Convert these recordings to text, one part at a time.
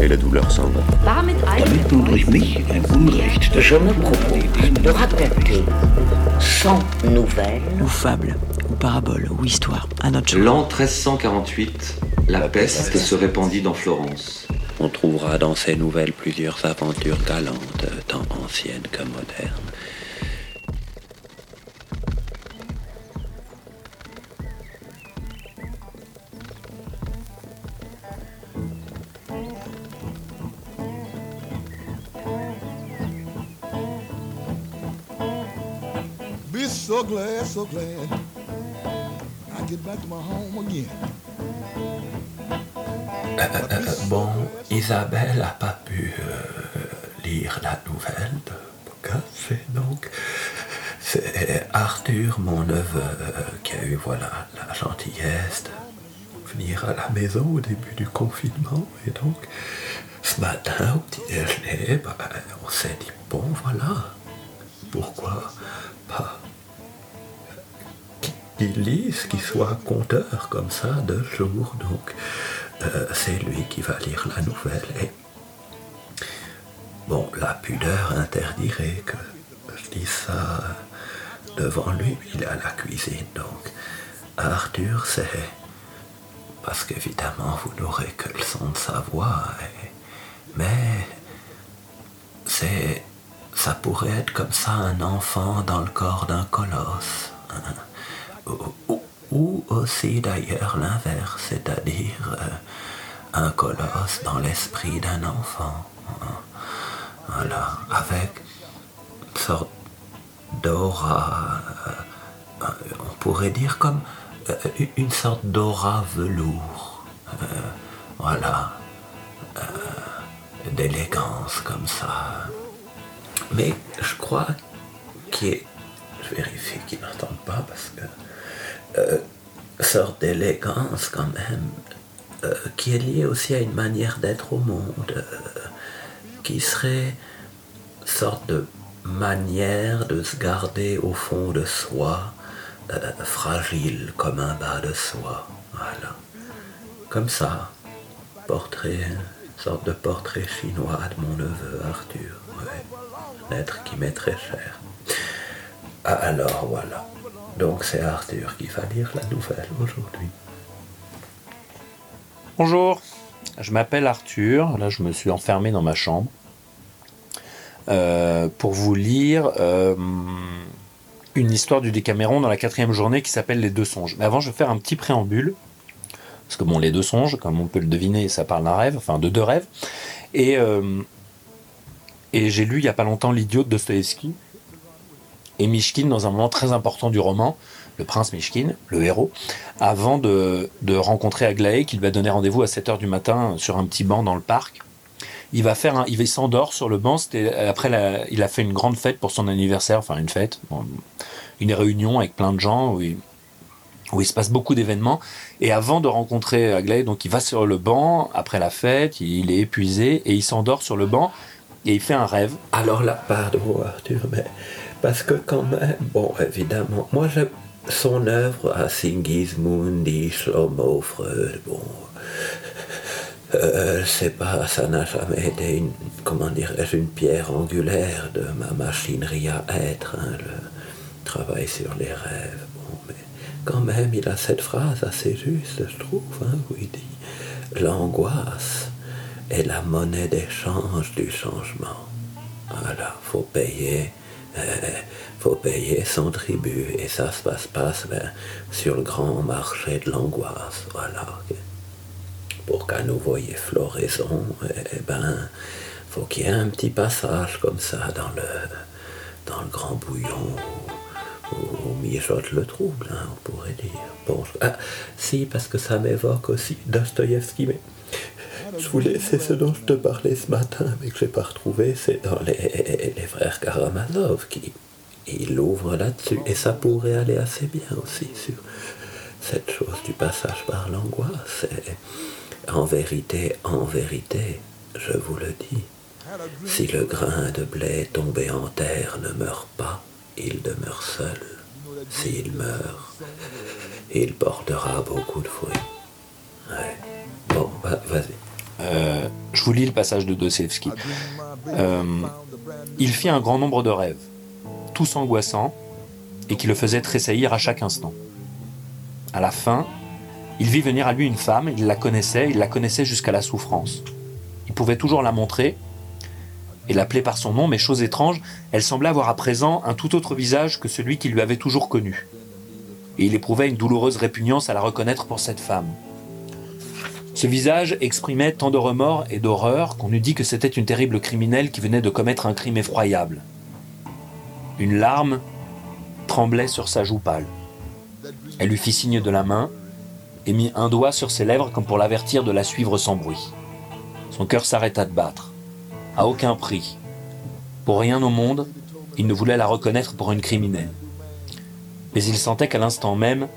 et la douleur s'en va. Damit nun durch mich ein Unrecht Je me propose de raconter 100 nouvelles ou fable, ou parabole, ou histoire, à notre. L'an 1348, la peste se répandit dans Florence. On trouvera dans ces nouvelles plusieurs aventures galantes, tant anciennes que modernes. Bon, Isabelle n'a pas pu euh, lire la nouvelle de Boccace, donc. C'est Arthur, mon neveu, qui a eu voilà la gentillesse de venir à la maison au début du confinement. Et donc, ce matin, au petit déjeuner, bah, on s'est dit, bon voilà, pourquoi qu'il lise, qu'il soit conteur comme ça de jour. Donc, euh, c'est lui qui va lire la nouvelle. Et bon, la pudeur interdirait que je dise ça devant lui. Il est à la cuisine, donc Arthur, c'est parce qu'évidemment, vous n'aurez que le son de sa voix. mais c'est ça pourrait être comme ça un enfant dans le corps d'un colosse. hein. Ou, aussi d'ailleurs l'inverse, c'est-à-dire euh, un colosse dans l'esprit d'un enfant. Voilà, avec une sorte d'aura, euh, on pourrait dire comme euh, une sorte d'aura velours. Voilà, d'élégance comme ça. Mais je crois qu'il est. Je vérifie qu'il n'entende pas parce que. Euh, sorte d'élégance quand même, euh, qui est liée aussi à une manière d'être au monde, euh, qui serait sorte de manière de se garder au fond de soi, fragile comme un bas de soie. Voilà. Comme ça, portrait, une sorte de portrait chinois de mon neveu Arthur. ouais. Un être qui m'est très cher. Ah, alors voilà. Donc c'est Arthur qui va lire la nouvelle aujourd'hui. Bonjour, je m'appelle Arthur. Là, je me suis enfermé dans ma chambre euh, pour vous lire euh, une histoire du Décaméron dans la quatrième journée qui s'appelle Les Deux Songes. Mais avant, je vais faire un petit préambule. Parce que bon, les deux songes, comme on peut le deviner, ça parle d'un rêve, enfin de deux rêves. Et, euh, j'ai lu il n'y a pas longtemps L'idiot de Dostoïevski et Mishkin dans un moment très important du roman, le prince Mishkin, le héros, avant de, de rencontrer Aglaé, qu'il va donner rendez-vous à 7h du matin sur un petit banc dans le parc. Il va faire un, il s'endort sur le banc. Après il a fait une grande fête pour son anniversaire, enfin une fête, une réunion avec plein de gens où il, où il se passe beaucoup d'événements. Et avant de rencontrer Aglaé, donc il va sur le banc après la fête, il est épuisé et il s'endort sur le banc et il fait un rêve. Alors là, pardon Arthur, mais parce que quand même, bon, évidemment, moi j'aime son œuvre à Sigismund, Shlomo, Freud, bon, euh, je sais pas, ça n'a jamais été une, comment dirais-je, une pierre angulaire de ma machinerie à être, hein, le travail sur les rêves, bon, mais quand même, il a cette phrase assez juste, je trouve, hein, où il dit l'angoisse est la monnaie d'échange du changement. Voilà, faut payer, euh, faut payer son tribut et ça se passe ben, sur le grand marché de l'angoisse. Voilà. Pour qu'à nouveau il y ait floraison, eh ben, faut qu'il y ait un petit passage comme ça dans le, dans le grand bouillon où, mijote le trouble, hein, on pourrait dire. Bon, ah, si, parce que ça m'évoque aussi Dostoïevski, mais je voulais, c'est ce dont je te parlais ce matin, mais que j'ai pas retrouvé, c'est dans les, frères Karamazov qui il ouvre là-dessus. Et ça pourrait aller assez bien aussi sur cette chose du passage par l'angoisse. En vérité, en vérité, je vous le dis, si le grain de blé tombé en terre ne meurt pas, il demeure seul. S'il meurt, il portera beaucoup de fruits. Ouais. Bon, va- vas-y. Euh, je vous lis le passage de Dostoevsky. Euh, il fit un grand nombre de rêves, tous angoissants, et qui le faisaient tressaillir à chaque instant. À la fin, il vit venir à lui une femme, il la connaissait, il la connaissait jusqu'à la souffrance. Il pouvait toujours la montrer et l'appeler par son nom, mais chose étrange, elle semblait avoir à présent un tout autre visage que celui qu'il lui avait toujours connu. Et il éprouvait une douloureuse répugnance à la reconnaître pour cette femme. Ce visage exprimait tant de remords et d'horreur qu'on eût dit que c'était une terrible criminelle qui venait de commettre un crime effroyable. Une larme tremblait sur sa joue pâle. Elle lui fit signe de la main et mit un doigt sur ses lèvres comme pour l'avertir de la suivre sans bruit. Son cœur s'arrêta de battre. À aucun prix. Pour rien au monde, il ne voulait la reconnaître pour une criminelle. Mais il sentait qu'à l'instant même,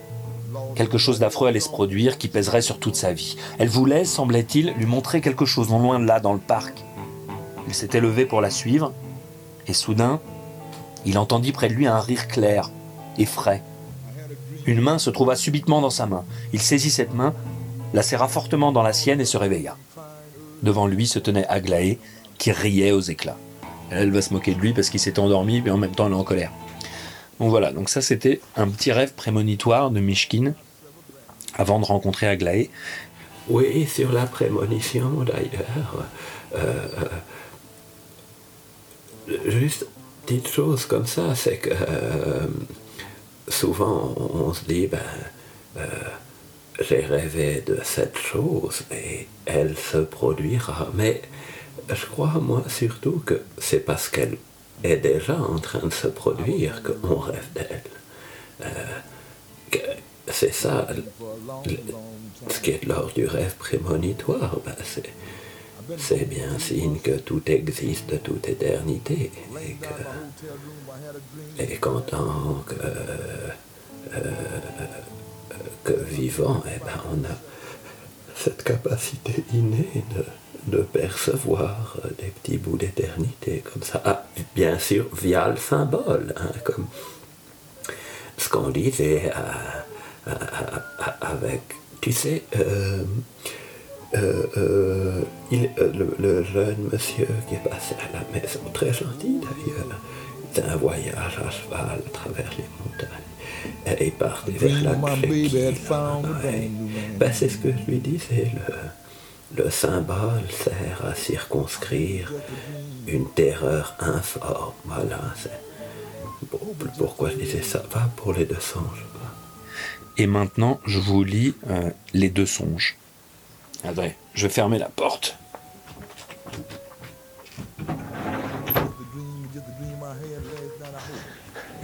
quelque chose d'affreux allait se produire qui pèserait sur toute sa vie. Elle voulait, semblait-il, lui montrer quelque chose non loin de là, dans le parc. Il s'était levé pour la suivre, et soudain, il entendit près de lui un rire clair et frais. Une main se trouva subitement dans sa main. Il saisit cette main, la serra fortement dans la sienne et se réveilla. Devant lui se tenait Aglaé, qui riait aux éclats. Elle va se moquer de lui parce qu'il s'était endormi, mais en même temps elle est en colère. Donc voilà, donc ça c'était un petit rêve prémonitoire de Mishkin avant de rencontrer Aglaé. Oui, sur la prémonition d'ailleurs. Euh, euh, juste petite chose comme ça, c'est que euh, souvent on se dit, ben, j'ai rêvé de cette chose et elle se produira. Mais je crois, moi, surtout que c'est parce qu'elle est déjà en train de se produire qu'on rêve d'elle. C'est ça, ce qui est l'ordre du rêve prémonitoire, ben, c'est, bien signe que tout existe de toute éternité et que, et qu'en tant que, euh, que vivant, eh ben, on a cette capacité innée de, percevoir euh, des petits bouts d'éternité comme ça. Ah, bien sûr, via le symbole, hein, comme ce qu'on disait à- avec, tu sais, euh, euh, euh, il- euh, le, le jeune monsieur qui est passé à la maison, très gentil d'ailleurs, c'est un voyage à cheval à travers les montagnes. Et il partait vers la. Ben, c'est ce que je lui disais. Le, le symbole sert à circonscrire une terreur informe. Voilà. c'est- pourquoi je disais ça? Va pour les deux songes. Et maintenant, je vous lis euh, les deux songes. Attendez, je vais fermer la porte.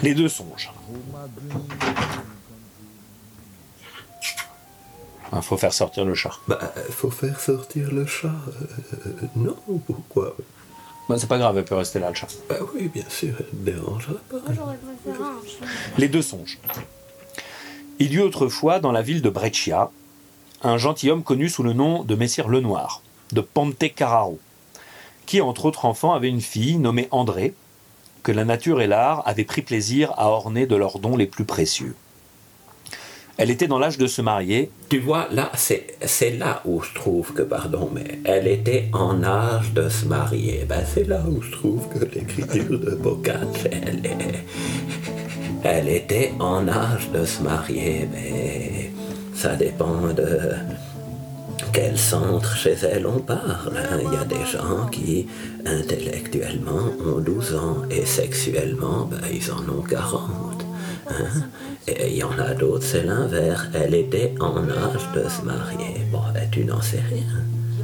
Les deux songes. Il Ah, faut faire sortir le chat. Bah, faut faire sortir le chat. euh, non, pourquoi? Bah, c'est pas grave, elle peut rester là, le chat. Bah oui, bien sûr, elle ne dérangera pas. J'aurais préféré un chat. Les deux songes. Il y eut autrefois dans la ville de Brescia un gentilhomme connu sous le nom de Messire Lenoir, de Ponte Carraro, qui, entre autres enfants, avait une fille nommée André, que la nature et l'art avaient pris plaisir à orner de leurs dons les plus précieux. Elle était dans l'âge de se marier, Tu vois, là, c'est là où je trouve que, pardon, mais elle était en âge de se marier. Ben, c'est là où je trouve que l'écriture de Boccace, est- elle était en âge de se marier, mais ça dépend de quel centre chez elle on parle. hein. Il y a des gens qui, intellectuellement, ont 12 ans et sexuellement, ben, ils en ont 40. hein. Et il y en a d'autres, c'est l'inverse. Elle était en âge de se marier. Bon, ben, tu n'en sais rien.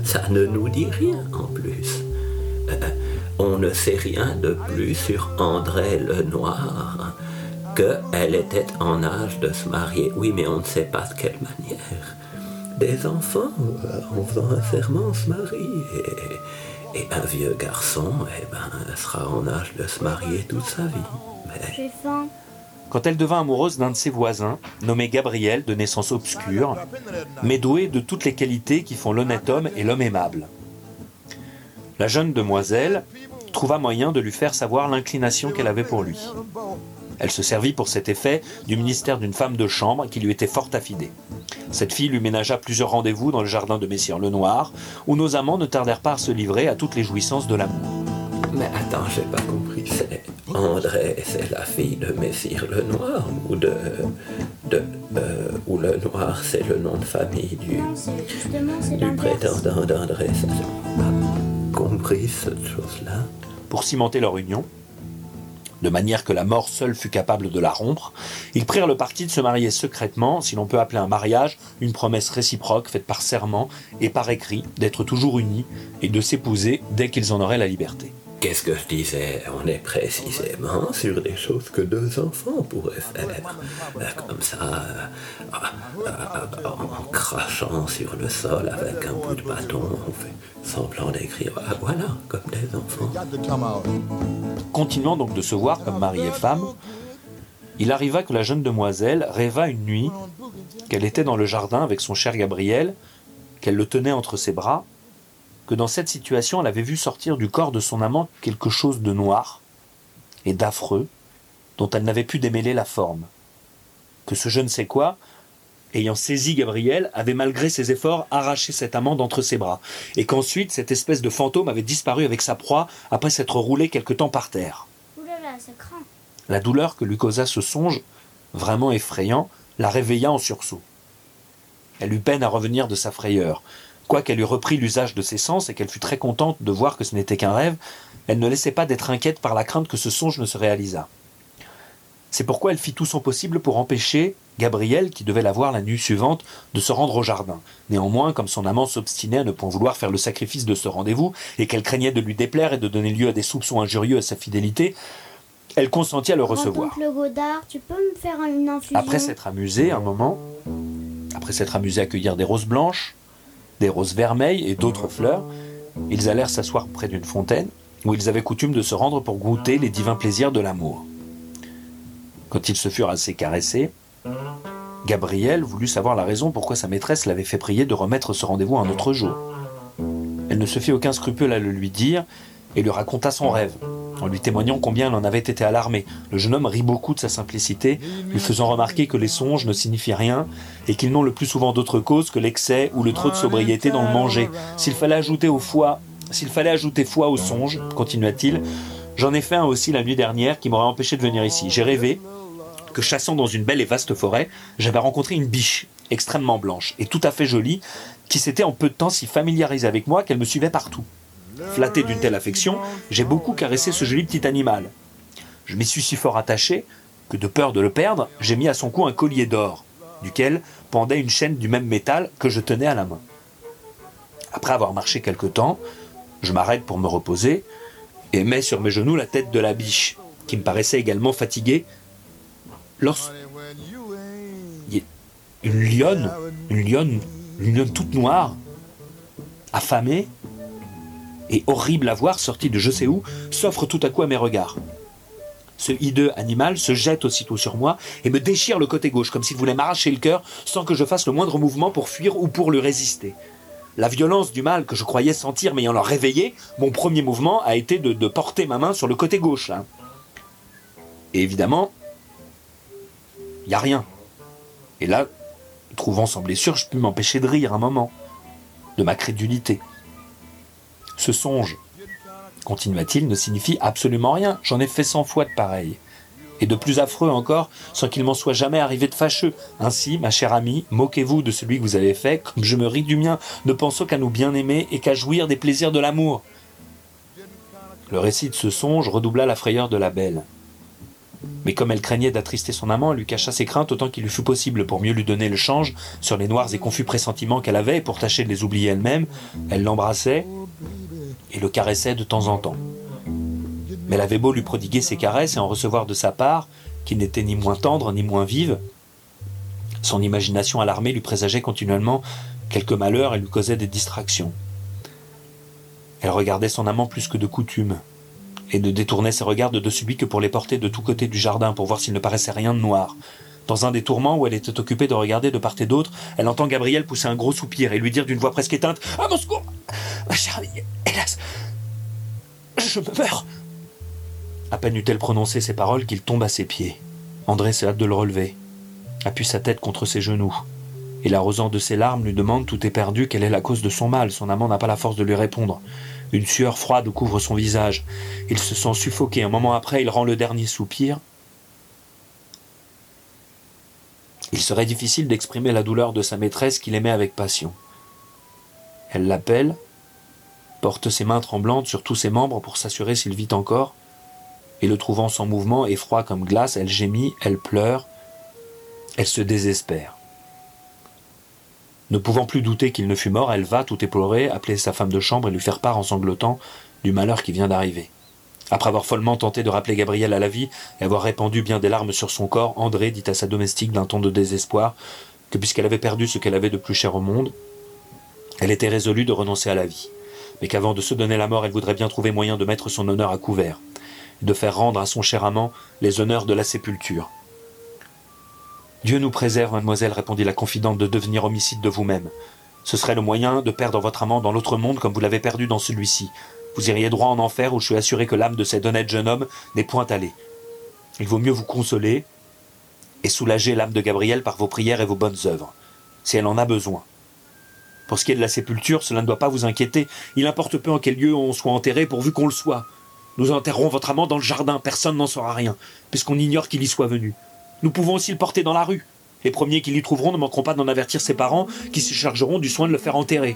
Ça ne nous dit rien en plus. Euh, on ne sait rien de plus sur André Lenoir qu'elle était en âge de se marier. Oui, mais on ne sait pas de quelle manière. des enfants euh, en faisant un serment, on se marie. Et, et un vieux garçon, eh ben, sera en âge de se marier toute sa vie. Mais J'ai faim. Quand elle devint amoureuse d'un de ses voisins, nommé Gabriel, de naissance obscure, mais doué de toutes les qualités qui font l'honnête homme et l'homme aimable. La jeune demoiselle trouva moyen de lui faire savoir l'inclination qu'elle avait pour lui. Elle se servit pour cet effet du ministère d'une femme de chambre qui lui était fort affidée. Cette fille lui ménagea plusieurs rendez-vous dans le jardin de Messire Lenoir, où nos amants ne tardèrent pas à se livrer à toutes les jouissances de l'amour. Mais attends, j'ai pas compris. C'est André, c'est la fille de Messire le Noir ou de. de euh, ou le Noir, c'est le nom de famille du, Non, c'est justement, c'est du prétendant d'André. Ça, j'ai pas compris cette chose-là. pour cimenter leur union, de manière que la mort seule fût capable de la rompre, ils prirent le parti de se marier secrètement, si l'on peut appeler un mariage, une promesse réciproque faite par serment et par écrit, d'être toujours unis et de s'épouser dès qu'ils en auraient la liberté. Qu'est-ce que je disais? On est précisément sur des choses que deux enfants pourraient faire. Comme ça, euh, en crachant sur le sol avec un bout de bâton, on fait semblant d'écrire Ah, voilà, comme des enfants. Continuant donc de se voir comme mari et femme, il arriva que la jeune demoiselle rêva une nuit qu'elle était dans le jardin avec son cher Gabriel, qu'elle le tenait entre ses bras, que dans cette situation elle avait vu sortir du corps de son amant quelque chose de noir et d'affreux, dont elle n'avait pu démêler la forme. Que ce je ne sais quoi, ayant saisi Gabriel, avait malgré ses efforts arraché cet amant d'entre ses bras, et qu'ensuite cette espèce de fantôme avait disparu avec sa proie après s'être roulé quelque temps par terre. Ouh là là, ça craint. La douleur que lui causa ce songe, vraiment effrayant, la réveilla en sursaut. Elle eut peine à revenir de sa frayeur. Quoiqu'elle eût repris l'usage de ses sens et qu'elle fût très contente de voir que ce n'était qu'un rêve, elle ne laissait pas d'être inquiète par la crainte que ce songe ne se réalisât. C'est pourquoi elle fit tout son possible pour empêcher Gabriel, qui devait la voir la nuit suivante, de se rendre au jardin. Néanmoins, comme son amant s'obstinait à ne point vouloir faire le sacrifice de ce rendez-vous, et qu'elle craignait de lui déplaire et de donner lieu à des soupçons injurieux à sa fidélité, elle consentit à le recevoir. Grand-oncle Godard, tu peux me faire une infusion? Après s'être amusé un moment, après s'être amusé à cueillir des roses blanches, des roses vermeilles et d'autres fleurs, ils allèrent s'asseoir près d'une fontaine où ils avaient coutume de se rendre pour goûter les divins plaisirs de l'amour. Quand ils se furent assez caressés, Gabrielle voulut savoir la raison pourquoi sa maîtresse l'avait fait prier de remettre ce rendez-vous un autre jour. Elle ne se fit aucun scrupule à le lui dire et lui raconta son rêve, en lui témoignant combien elle en avait été alarmé. Le jeune homme rit beaucoup de sa simplicité, lui faisant remarquer que les songes ne signifient rien et qu'ils n'ont le plus souvent d'autre cause que l'excès ou le trop de sobriété dans le manger. S'il fallait ajouter foi au songe, continua-t-il, j'en ai fait un aussi la nuit dernière qui m'aurait empêché de venir ici. J'ai rêvé que chassant dans une belle et vaste forêt, j'avais rencontré une biche extrêmement blanche et tout à fait jolie, qui s'était en peu de temps si familiarisée avec moi qu'elle me suivait partout. Flatté d'une telle affection, j'ai beaucoup caressé ce joli petit animal. Je m'y suis si fort attaché que, de peur de le perdre, j'ai mis à son cou un collier d'or, duquel pendait une chaîne du même métal que je tenais à la main. Après avoir marché quelque temps, je m'arrête pour me reposer et mets sur mes genoux la tête de la biche, qui me paraissait également fatiguée. Lorsque une lionne, une lionne, une lionne toute noire, affamée et horrible à voir, sortie de je sais où, s'offre tout à coup à mes regards. Ce hideux animal se jette aussitôt sur moi et me déchire le côté gauche, comme s'il voulait m'arracher le cœur sans que je fasse le moindre mouvement pour fuir ou pour lui résister. La violence du mal que je croyais sentir m'ayant leur réveillé, mon premier mouvement a été de, porter ma main sur le côté gauche. là. Et évidemment, il n'y a rien. Et là, trouvant sans blessure, je pus m'empêcher de rire un moment, de ma crédulité. Ce songe, continua-t-il, ne signifie absolument rien. J'en ai fait cent fois de pareil. Et de plus affreux encore, sans qu'il m'en soit jamais arrivé de fâcheux. Ainsi, ma chère amie, moquez-vous de celui que vous avez fait, comme je me ris du mien, ne pensant qu'à nous bien aimer et qu'à jouir des plaisirs de l'amour. Le récit de ce songe redoubla la frayeur de la belle. Mais comme elle craignait d'attrister son amant, elle lui cacha ses craintes autant qu'il lui fut possible pour mieux lui donner le change sur les noirs et confus pressentiments qu'elle avait et pour tâcher de les oublier elle-même. Elle l'embrassait et le caressait de temps en temps. Mais elle avait beau lui prodiguer ses caresses et en recevoir de sa part, qui n'était ni moins tendre ni moins vive, son imagination alarmée lui présageait continuellement Quelques malheurs, elle lui causait des distractions. Elle regardait son amant plus que de coutume, et ne détournait ses regards de dessus que pour les porter de tous côtés du jardin pour voir s'il ne paraissait rien de noir. Dans un des tourments où elle était occupée de regarder de part et d'autre, elle entend Gabriel pousser un gros soupir et lui dire d'une voix presque éteinte À mon secours Ma chère hélas Je me meurs À peine eut-elle prononcé ces paroles qu'il tombe à ses pieds. André se hâte de le relever, appuie sa tête contre ses genoux, et l'arrosant de ses larmes lui demande tout éperdu quelle est la cause de son mal. Son amant n'a pas la force de lui répondre. Une sueur froide couvre son visage. Il se sent suffoqué. Un moment après, il rend le dernier soupir. Il serait difficile d'exprimer la douleur de sa maîtresse qu'il aimait avec passion. Elle l'appelle, porte ses mains tremblantes sur tous ses membres pour s'assurer s'il vit encore, et le trouvant sans mouvement et froid comme glace, elle gémit, elle pleure, elle se désespère. Ne pouvant plus douter qu'il ne fût mort, elle va, tout éplorée, appeler sa femme de chambre et lui faire part en sanglotant du malheur qui vient d'arriver. Après avoir follement tenté de rappeler Gabriel à la vie et avoir répandu bien des larmes sur son corps, André dit à sa domestique d'un ton de désespoir que puisqu'elle avait perdu ce qu'elle avait de plus cher au monde, elle était résolue de renoncer à la vie, mais qu'avant de se donner la mort, elle voudrait bien trouver moyen de mettre son honneur à couvert, et de faire rendre à son cher amant les honneurs de la sépulture. Dieu nous préserve, mademoiselle, répondit la confidente, de devenir homicide de vous-même. Ce serait le moyen de perdre votre amant dans l'autre monde comme vous l'avez perdu dans celui-ci. Vous iriez droit en enfer où je suis assuré que l'âme de cet honnête jeune homme n'est point allée. Il vaut mieux vous consoler et soulager l'âme de Gabriel par vos prières et vos bonnes œuvres, si elle en a besoin. Pour ce qui est de la sépulture, cela ne doit pas vous inquiéter. Il importe peu en quel lieu on soit enterré pourvu qu'on le soit. Nous enterrerons votre amant dans le jardin, personne n'en saura rien, puisqu'on ignore qu'il y soit venu. Nous pouvons aussi le porter dans la rue. Les premiers qui l'y trouveront ne manqueront pas d'en avertir ses parents, qui se chargeront du soin de le faire enterrer.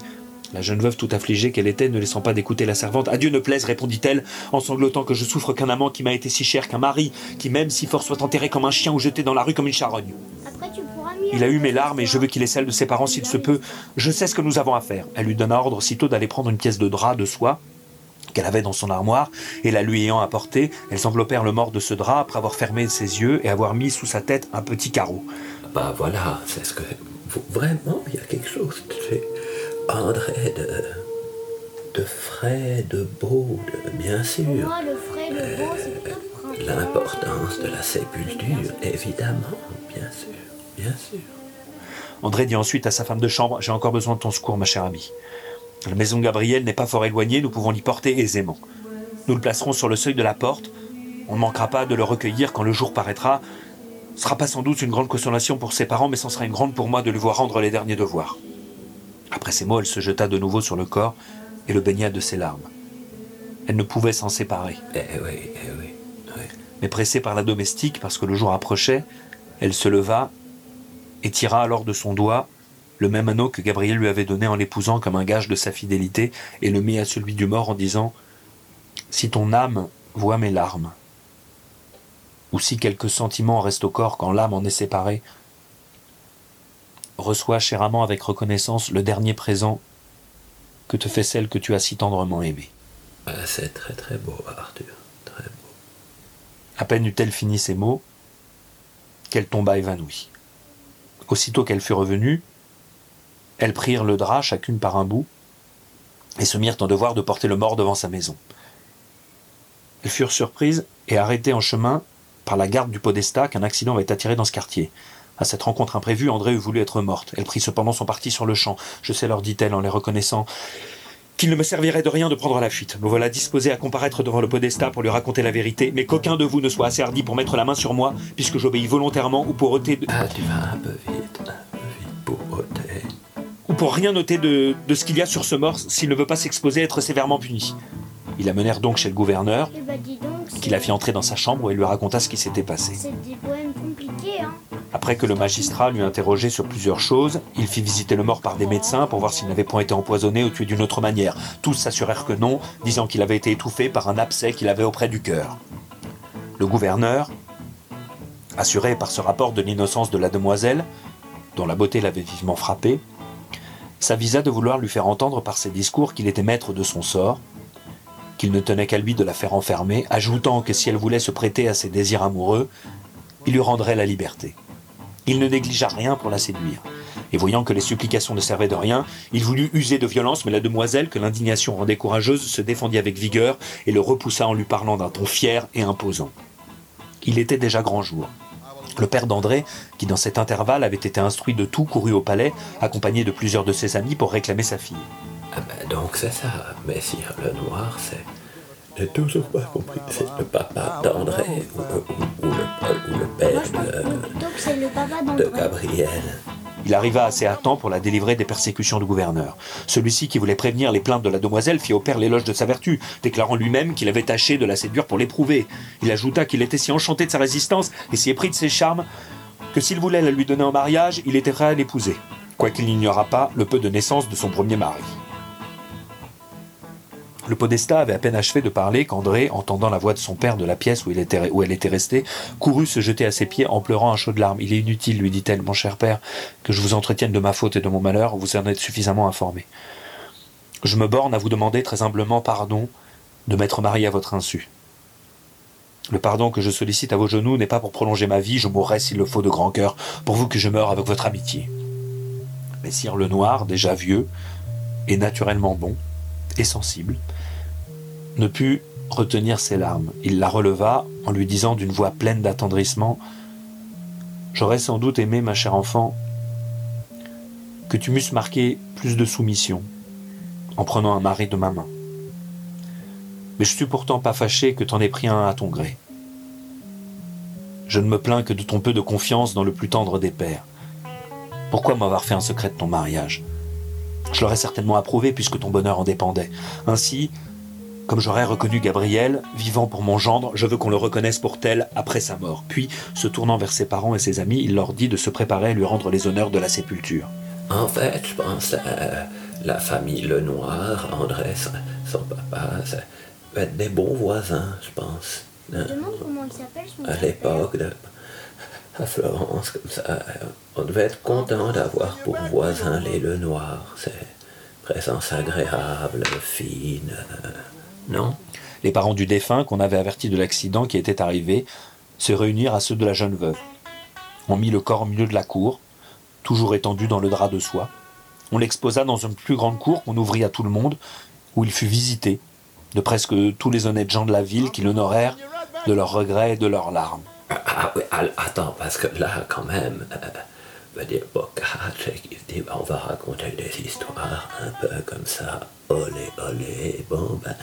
La jeune veuve, tout affligée qu'elle était, ne laissant pas d'écouter la servante, À Dieu ne plaise, répondit-elle, en sanglotant que je souffre qu'un amant qui m'a été si cher, qu'un mari, qui même si fort soit enterré comme un chien ou jeté dans la rue comme une charogne. Après, tu. Il a eu mes larmes et je veux qu'il ait celles de ses parents s'il se peut. Je sais ce que nous avons à faire. Elle lui donna ordre aussitôt d'aller prendre une pièce de drap de soie qu'elle avait dans son armoire, et la lui ayant apportée, elles enveloppèrent le mort de ce drap après avoir fermé ses yeux et avoir mis sous sa tête un petit carreau. Bah voilà, c'est ce que. Vraiment, il y a quelque chose André de. de frais, de beau, de, bien sûr. Moi, le frais, le beau, c'est printemps. L'importance de la sépulture, évidemment, bien sûr, bien sûr. André dit ensuite à sa femme de chambre J'ai encore besoin de ton secours, ma chère amie. La maison de Gabriel n'est pas fort éloignée, nous pouvons l'y porter aisément. Nous le placerons sur le seuil de la porte. On ne manquera pas de le recueillir quand le jour paraîtra. Ce sera pas sans doute une grande consolation pour ses parents, mais ce sera une grande pour moi de lui voir rendre les derniers devoirs. Après ces mots, elle se jeta de nouveau sur le corps et le baigna de ses larmes. Elle ne pouvait s'en séparer. Eh oui, eh oui, oui. Mais pressée par la domestique, parce que le jour approchait, elle se leva et tira alors de son doigt le même anneau que Gabriel lui avait donné en l'épousant comme un gage de sa fidélité, et le mit à celui du mort en disant Si ton âme voit mes larmes, ou si quelque sentiment reste au corps quand l'âme en est séparée, reçois, cher amant, avec reconnaissance le dernier présent que te fait celle que tu as si tendrement aimée. Ah, c'est très très beau, Arthur, très beau. À peine eut-elle fini ces mots, qu'elle tomba évanouie. Aussitôt qu'elle fut revenue, elles prirent le drap chacune par un bout et se mirent en devoir de porter le mort devant sa maison. Elles furent surprises et arrêtées en chemin par la garde du podestat qu'un accident avait attiré dans ce quartier. À cette rencontre imprévue, André eût voulu être morte. Elle prit cependant son parti sur le champ. Je sais, leur dit-elle en les reconnaissant, qu'il ne me servirait de rien de prendre la fuite. Me voilà disposé à comparaître devant le podestat pour lui raconter la vérité, mais qu'aucun de vous ne soit assez hardi pour mettre la main sur moi, puisque j'obéis volontairement ou pour ôter de- Ah, tu vas un peu vite, un peu vite pour ôter. ou pour rien noter de, de ce qu'il y a sur ce mort s'il ne veut pas s'exposer à être sévèrement puni. Ils la menèrent donc chez le gouverneur, Eh ben, dis donc, qui la fit entrer dans sa chambre et lui raconta ce qui s'était passé. c'est des poèmes compliqués, hein. Après que le magistrat l'eut interrogé sur plusieurs choses, il fit visiter le mort par des médecins pour voir s'il n'avait point été empoisonné ou tué d'une autre manière. Tous s'assurèrent que non, disant qu'il avait été étouffé par un abcès qu'il avait auprès du cœur. Le gouverneur, assuré par ce rapport de l'innocence de la demoiselle, dont la beauté l'avait vivement frappé, s'avisa de vouloir lui faire entendre par ses discours qu'il était maître de son sort, qu'il ne tenait qu'à lui de la faire enfermer, ajoutant que si elle voulait se prêter à ses désirs amoureux, il lui rendrait la liberté. Il ne négligea rien pour la séduire. Et voyant que les supplications ne servaient de rien, il voulut user de violence, mais la demoiselle, que l'indignation rendait courageuse, se défendit avec vigueur et le repoussa en lui parlant d'un ton fier et imposant. Il était déjà grand jour. Le père d'André, qui dans cet intervalle avait été instruit de tout, courut au palais, accompagné de plusieurs de ses amis pour réclamer sa fille. Ah ben donc c'est ça, Messire le Noir, c'est... J'ai toujours pas compris, c'est le papa d'André ou, ou- ou le, ou le père de, plutôt que c'est le papa de. Gabriel. Il arriva assez à temps pour la délivrer des persécutions du gouverneur. Celui-ci, qui voulait prévenir les plaintes de la demoiselle, fit au père l'éloge de sa vertu, déclarant lui-même qu'il avait tâché de la séduire pour l'éprouver. Il ajouta qu'il était si enchanté de sa résistance et si épris de ses charmes que s'il voulait la lui donner en mariage, il était prêt à l'épouser, quoiqu'il n'ignorât pas le peu de naissance de son premier mari. Le podestat avait à peine achevé de parler qu'André, entendant la voix de son père de la pièce où, il était, où elle était restée, courut se jeter à ses pieds en pleurant un chaud de larmes. Il est inutile, lui dit-elle, mon cher père, que je vous entretienne de ma faute et de mon malheur, vous en êtes suffisamment informé. Je me borne à vous demander très humblement pardon de m'être marié à votre insu. Le pardon que je sollicite à vos genoux n'est pas pour prolonger ma vie, je mourrai s'il le faut de grand cœur, pourvu que je meure avec votre amitié. Messire le Noir, déjà vieux, et naturellement bon, et sensible, ne put retenir ses larmes. Il la releva en lui disant d'une voix pleine d'attendrissement J'aurais sans doute aimé, ma chère enfant, que tu m'eusses marqué plus de soumission en prenant un mari de ma main. Mais je suis pourtant pas fâché que t'en aies pris un à ton gré. Je ne me plains que de ton peu de confiance dans le plus tendre des pères. Pourquoi m'avoir fait un secret de ton mariage? Je l'aurais certainement approuvé puisque ton bonheur en dépendait. Ainsi, comme j'aurais reconnu Gabriel, vivant pour mon gendre, je veux qu'on le reconnaisse pour tel après sa mort. Puis, se tournant vers ses parents et ses amis, il leur dit de se préparer à lui rendre les honneurs de la sépulture. En fait, je pense euh, la famille Lenoir, André, son, papa, ça va être des bons voisins, je pense. Je demande comment il s'appelle À l'époque, de, à Florence, comme ça, euh, on devait être content d'avoir pour voisins les Lenoir. C'est présence agréable, fine. Non Les parents du défunt, qu'on avait averti de l'accident qui était arrivé, se réunirent à ceux de la jeune veuve. On mit le corps au milieu de la cour, toujours étendu dans le drap de soie. On l'exposa dans une plus grande cour qu'on ouvrit à tout le monde, où il fut visité de presque tous les honnêtes gens de la ville qui l'honorèrent de leurs regrets et de leurs larmes. Ah oui, al- attends, parce que là, quand même, euh, veut dire, il dit, on va raconter des histoires un peu comme ça, olé, olé, bon, ben,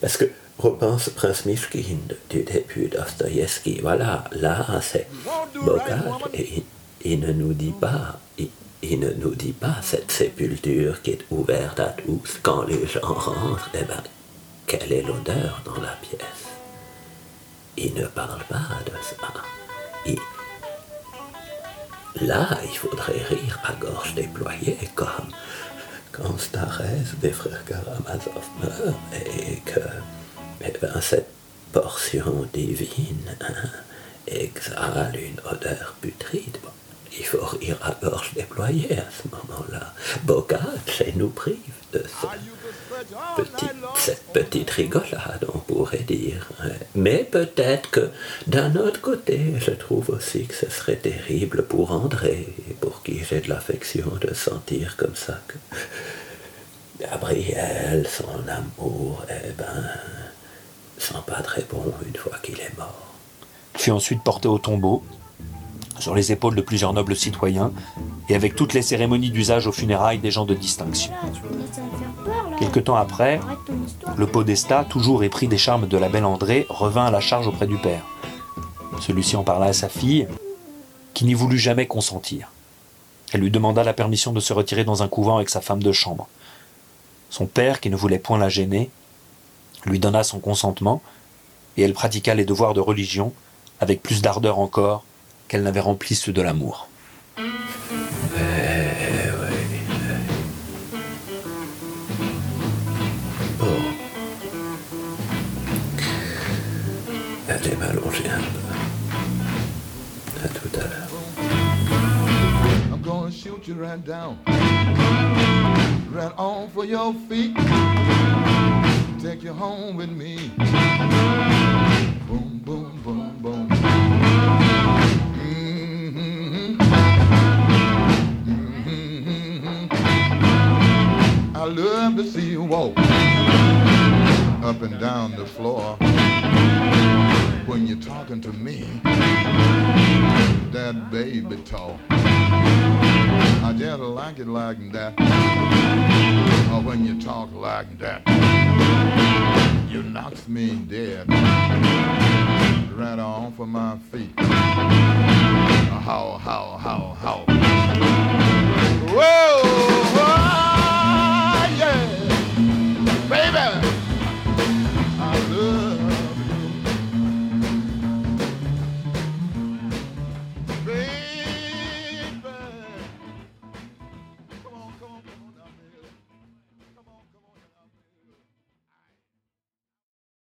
parce que repense Prince Mishkin du début Dostoïevski, voilà, là, c'est Bocage, et il, ne nous dit pas, il, ne nous dit pas cette sépulture qui est ouverte à tous, quand les gens rentrent, eh ben, quelle est l'odeur dans la pièce? Il ne parle pas de ça. Là, il faudrait rire à gorge déployée, comme quand Starès des frères Karamazov meurt et que eh ben, cette portion divine hein, exhale une odeur putride. Il faut rire à gorge déployée à ce moment-là. Bocage nous prive de ça petite, cette petite rigolade, on pourrait dire. Mais peut-être que d'un autre côté, je trouve aussi que ce serait terrible pour André, pour qui j'ai de l'affection de sentir comme ça que Gabriel, son amour, eh ben, sent pas très bon une fois qu'il est mort. Fut ensuite porté au tombeau, sur les épaules de plusieurs nobles citoyens, et avec toutes les cérémonies d'usage aux funérailles des gens de distinction. Quelque temps après, le podestat, toujours épris des charmes de la belle André, revint à la charge auprès du père. Celui-ci en parla à sa fille, qui n'y voulut jamais consentir. Elle lui demanda la permission de se retirer dans un couvent avec sa femme de chambre. Son père, qui ne voulait point la gêner, lui donna son consentement, et elle pratiqua les devoirs de religion avec plus d'ardeur encore qu'elle n'avait rempli ceux de l'amour. Bon. Allez m'allonger un peu. À tout à l'heure. I'm gonna shoot you right down. Right on for your feet. Take you home with me. Boom, boom, boom, boom. love to see you walk up and down the floor. When you're talking to me, that baby talk. I just like it like that. Or when you talk like that, you knocks me dead. Right off of my feet. How, how, how, how. Whoa!